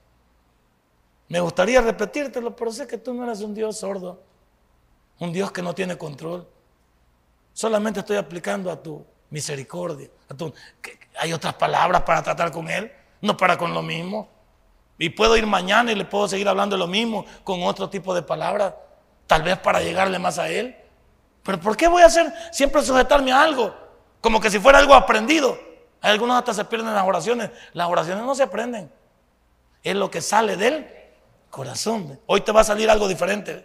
Me gustaría repetírtelo, pero sé que tú no eres un Dios sordo, un Dios que no tiene control. Solamente estoy aplicando a tu misericordia. hay otras palabras para tratar con Él, no para con lo mismo. Y puedo ir mañana y le puedo seguir hablando de lo mismo con otro tipo de palabras, tal vez para llegarle más a Él. Pero ¿por qué voy a hacer siempre sujetarme a algo? Como que si fuera algo aprendido. Algunos hasta se pierden las oraciones. Las oraciones no se aprenden. Es lo que sale de Él corazón. Hoy te va a salir algo diferente.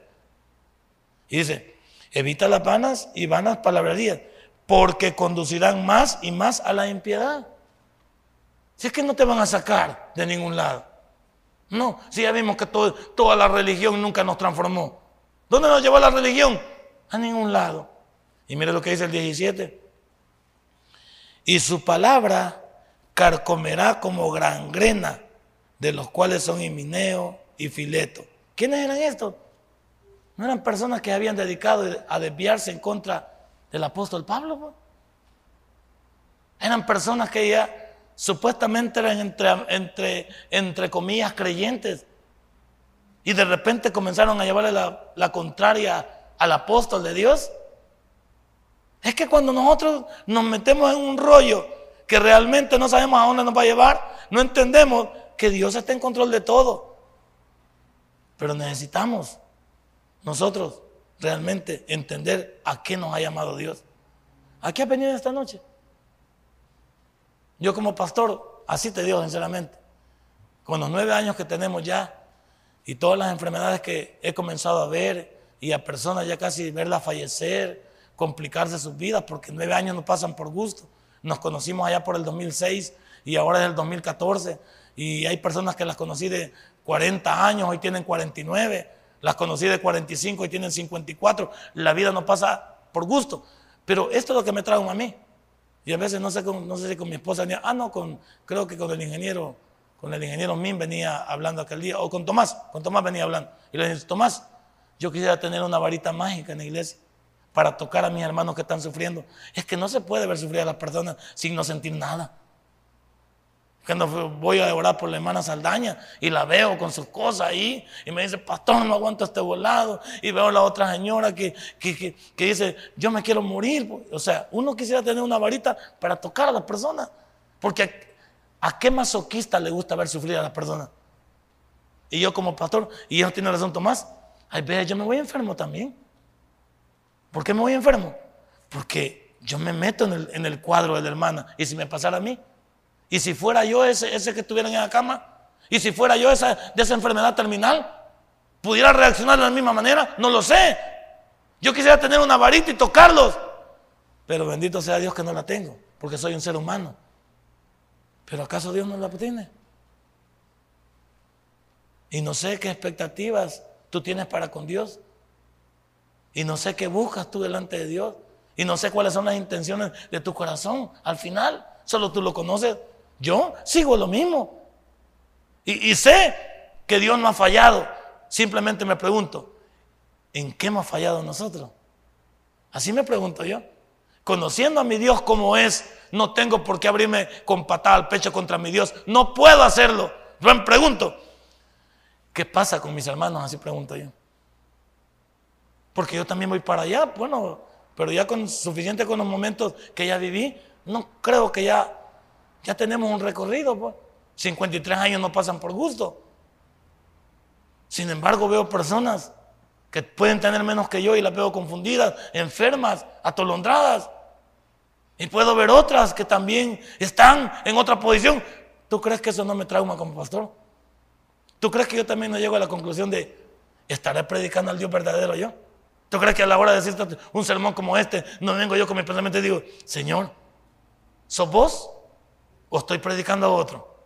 Y dice, evita las vanas y vanas palabrerías, porque conducirán más y más a la impiedad. Si es que no te van a sacar de ningún lado. No, si ya vimos que toda la religión nunca nos transformó. ¿Dónde nos llevó la religión? A ningún lado. Y mire lo que dice el 17. Y su palabra carcomerá como gangrena, de los cuales son Himineo, y Fileto. ¿Quiénes eran estos? No eran personas que habían dedicado a desviarse en contra del apóstol Pablo. Pues? Eran personas que ya supuestamente eran entre, entre, entre comillas creyentes y de repente comenzaron a llevarle la, la contraria al apóstol de Dios. Es que cuando nosotros nos metemos en un rollo que realmente no sabemos a dónde nos va a llevar, no entendemos que Dios está en control de todo. Pero necesitamos nosotros realmente entender a qué nos ha llamado Dios. ¿A qué ha venido esta noche? Yo como pastor, así te digo sinceramente, con los nueve años que tenemos ya y todas las enfermedades que he comenzado a ver y a personas ya casi verlas fallecer, complicarse sus vidas, porque nueve años no pasan por gusto. Nos conocimos allá por el 2006 y ahora es el 2014 y hay personas que las conocí de 40 años, hoy tienen 49, las conocí de 45 y tienen 54. La vida no pasa por gusto. Pero esto es lo que me trae a mí. Y a veces no sé, no sé si con mi esposa venía, ah, no, con, creo que con el ingeniero, con el ingeniero Min venía hablando aquel día, o con Tomás, con Tomás venía hablando. Y le dije, Tomás, yo quisiera tener una varita mágica en la iglesia para tocar a mis hermanos que están sufriendo. Es que no se puede ver sufrir a las personas sin no sentir nada. Cuando voy a orar por la hermana Saldaña y la veo con sus cosas ahí y me dice, pastor, no aguanto este volado. Y veo a la otra señora que, que, dice, yo me quiero morir. O sea, uno quisiera tener una varita para tocar a las personas. Porque a, qué masoquista le gusta ver sufrir a las personas. Y yo como pastor, y ellos tiene razón Tomás, ay, ve, yo me voy enfermo también. ¿Por qué me voy enfermo? Porque yo me meto en el, cuadro de la hermana. Y si me pasara a mí, y si fuera yo ese, ese que estuviera en la cama, y si fuera yo esa, de esa enfermedad terminal, ¿pudiera reaccionar de la misma manera? No lo sé. Yo quisiera tener una varita y tocarlos. Pero bendito sea Dios que no la tengo, porque soy un ser humano. Pero ¿acaso Dios no la tiene? Y no sé qué expectativas tú tienes para con Dios. Y no sé qué buscas tú delante de Dios. Y no sé cuáles son las intenciones de tu corazón al final. Solo tú lo conoces. Yo sigo lo mismo. Y, sé que Dios no ha fallado. Simplemente me pregunto, ¿en qué hemos fallado nosotros? Así me pregunto yo. Conociendo a mi Dios como es, no tengo por qué abrirme con patada al pecho contra mi Dios. No puedo hacerlo. Me pregunto, ¿qué pasa con mis hermanos? Así pregunto yo. Porque yo también voy para allá, bueno, pero ya con suficiente con los momentos que ya viví, no creo que ya ya tenemos un recorrido, pues. 53 años no pasan por gusto. Sin embargo, veo personas que pueden tener menos que yo y las veo confundidas, enfermas, atolondradas. Y puedo ver otras que también están en otra posición. ¿Tú crees que eso no me trauma como pastor? ¿Tú crees que yo también no llego a la conclusión de estaré predicando al Dios verdadero yo? ¿Tú crees que a la hora de decirte un sermón como este, no vengo yo con mi pensamiento y digo, Señor, ¿sos vos o estoy predicando a otro?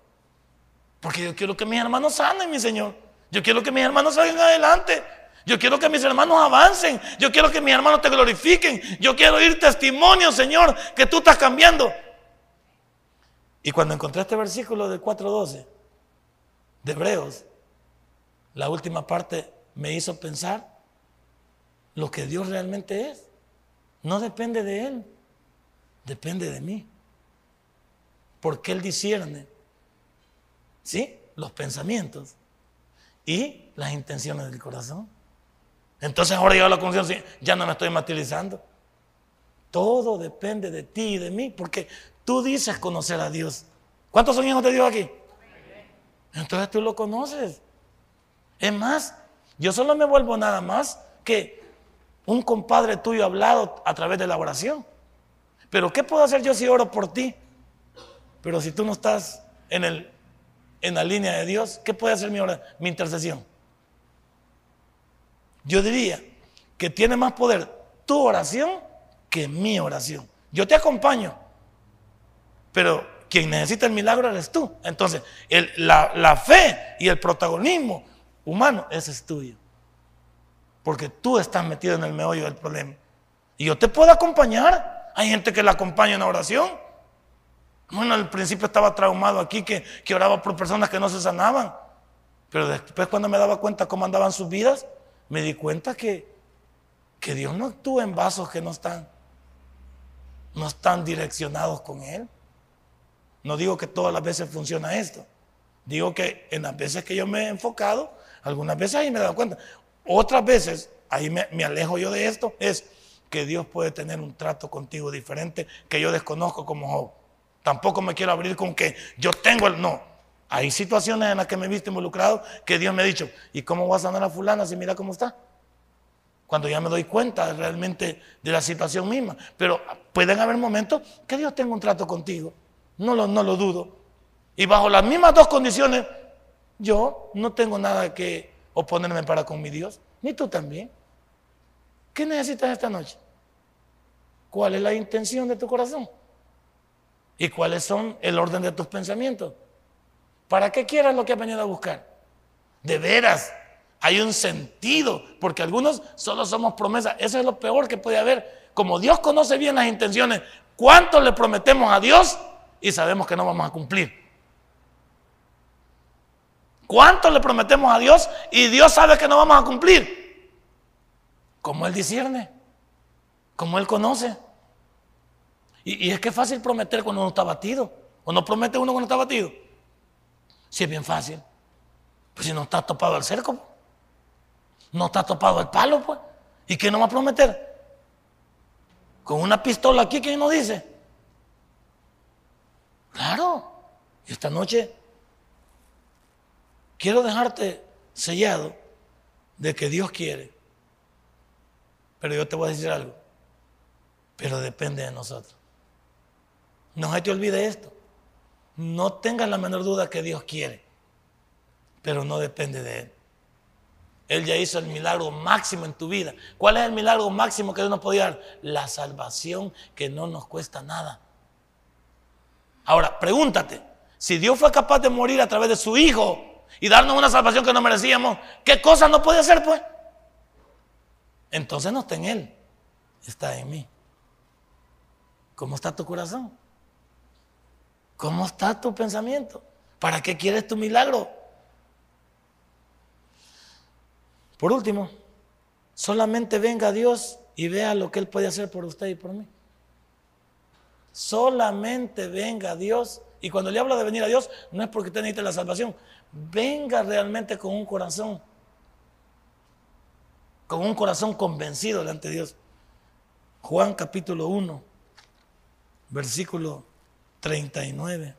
Porque yo quiero que mis hermanos sanen, mi Señor. Yo quiero que mis hermanos salgan adelante. Yo quiero que mis hermanos avancen. Yo quiero que mis hermanos te glorifiquen. Yo quiero oír testimonio, Señor, que tú estás cambiando. Y cuando encontré este versículo del 4.12 de Hebreos, la última parte me hizo pensar lo que Dios realmente es. No depende de Él, depende de mí. Porque Él discierne, ¿sí? Los pensamientos y las intenciones del corazón. Entonces ahora yo la conciencia, ya no me estoy materializando. Todo depende de ti y de mí, porque tú dices conocer a Dios. ¿Cuántos son hijos de Dios aquí? Entonces tú lo conoces. Es más, yo solo me vuelvo nada más que un compadre tuyo hablado a través de la oración. Pero ¿qué puedo hacer yo si oro por ti? Pero si tú no estás en, la línea de Dios, ¿qué puede hacer mi, mi intercesión? Yo diría que tiene más poder tu oración que mi oración. Yo te acompaño, pero quien necesita el milagro eres tú. Entonces, la, fe y el protagonismo humano, es tuyo. Porque tú estás metido en el meollo del problema. Y yo te puedo acompañar. Hay gente que la acompaña en oración. Bueno, al principio estaba traumado aquí que, que oraba por personas que no se sanaban. Pero después cuando me daba cuenta cómo andaban sus vidas, me di cuenta que, que Dios no actúa en vasos que no están, no están direccionados con Él. No digo que todas las veces funciona esto. Digo que en las veces que yo me he enfocado, algunas veces ahí me he dado cuenta. Otras veces, ahí me, alejo yo de esto, es que Dios puede tener un trato contigo diferente que yo desconozco como Job. Tampoco me quiero abrir con que yo tengo el no. Hay situaciones en las que me he visto involucrado que Dios me ha dicho, ¿y cómo voy a sanar a fulana si mira cómo está? Cuando ya me doy cuenta realmente de la situación misma. Pero pueden haber momentos que Dios tenga un trato contigo. No lo, no lo dudo. Y bajo las mismas dos condiciones, yo no tengo nada que oponerme para con mi Dios, ni tú también. ¿Qué necesitas esta noche? ¿Cuál es la intención de tu corazón? ¿Y cuáles son el orden de tus pensamientos? ¿Para qué quieras lo que has venido a buscar? De veras, hay un sentido, porque algunos solo somos promesas. Eso es lo peor que puede haber. Como Dios conoce bien las intenciones, ¿cuánto le prometemos a Dios y sabemos que no vamos a cumplir? ¿Cuánto le prometemos a Dios y Dios sabe que no vamos a cumplir? Como Él discierne, como Él conoce. Y, es que fácil prometer cuando uno está batido. ¿O no promete uno cuando está batido? Si es bien fácil. Pues si no está topado el cerco, no está topado el palo, pues. ¿Y qué no va a prometer? Con una pistola aquí, ¿quién nos dice? Claro. Esta noche quiero dejarte sellado de que Dios quiere. Pero yo te voy a decir algo. Pero depende de nosotros. No se te olvide esto. No tengas la menor duda que Dios quiere, pero no depende de Él. Él ya hizo el milagro máximo en tu vida. ¿Cuál es el milagro máximo que Dios nos podía dar? La salvación que no nos cuesta nada. Ahora, pregúntate, si Dios fue capaz de morir a través de su Hijo y darnos una salvación que no merecíamos, ¿qué cosa no puede hacer pues? Entonces no está en Él, está en mí. ¿Cómo está tu corazón? ¿Cómo está tu pensamiento? ¿Para qué quieres tu milagro? Por último, solamente venga Dios y vea lo que Él puede hacer por usted y por mí. Solamente venga Dios. Y cuando le hablo de venir a Dios, no es porque usted necesite la salvación. Venga realmente con un corazón, con un corazón convencido delante de Dios. Juan capítulo 1, versículo 39.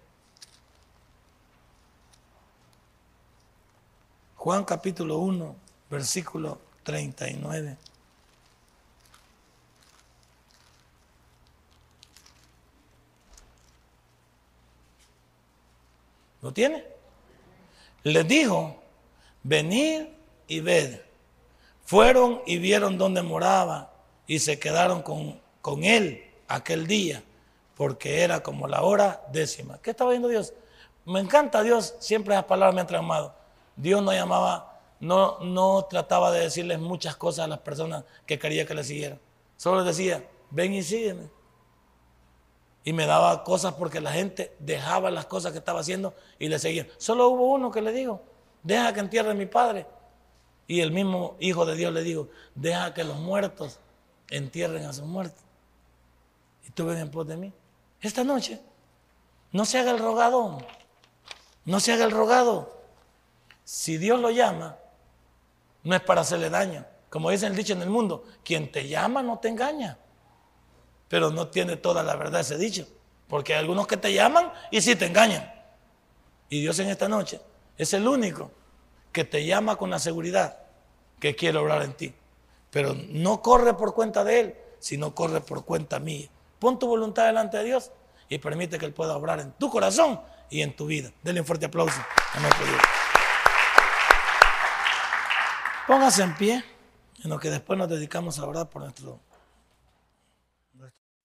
Juan capítulo 1, versículo 39. ¿Lo tiene? Les dijo, venid y ved. Fueron y vieron dónde moraba y se quedaron con, con él aquel día, porque era como la hora décima. ¿Qué estaba viendo Dios? Me encanta Dios, siempre esas palabras me han. Dios no llamaba, no, no trataba de decirles muchas cosas a las personas que quería que le siguieran. Solo les decía, ven y sígueme y me daba cosas porque la gente dejaba las cosas que estaba haciendo y le seguía. Solo hubo uno que le dijo, deja que entierre a mi padre. Y el mismo Hijo de Dios le dijo, deja que los muertos entierren a sus muertos. Y tú ven en pos de mí. Esta noche, no se haga el rogado, no se haga el rogado. Si Dios lo llama, no es para hacerle daño. Como dice el dicho en el mundo, quien te llama no te engaña pero no tiene toda la verdad ese dicho. Porque hay algunos que te llaman y sí te engañan. Y Dios en esta noche es el único que te llama con la seguridad que quiere obrar en ti. Pero no corre por cuenta de Él, sino corre por cuenta mía. Pon tu voluntad delante de Dios y permite que Él pueda obrar en tu corazón y en tu vida. Denle un fuerte aplauso a nuestro Dios. Póngase en pie en lo que después nos dedicamos a orar por nuestro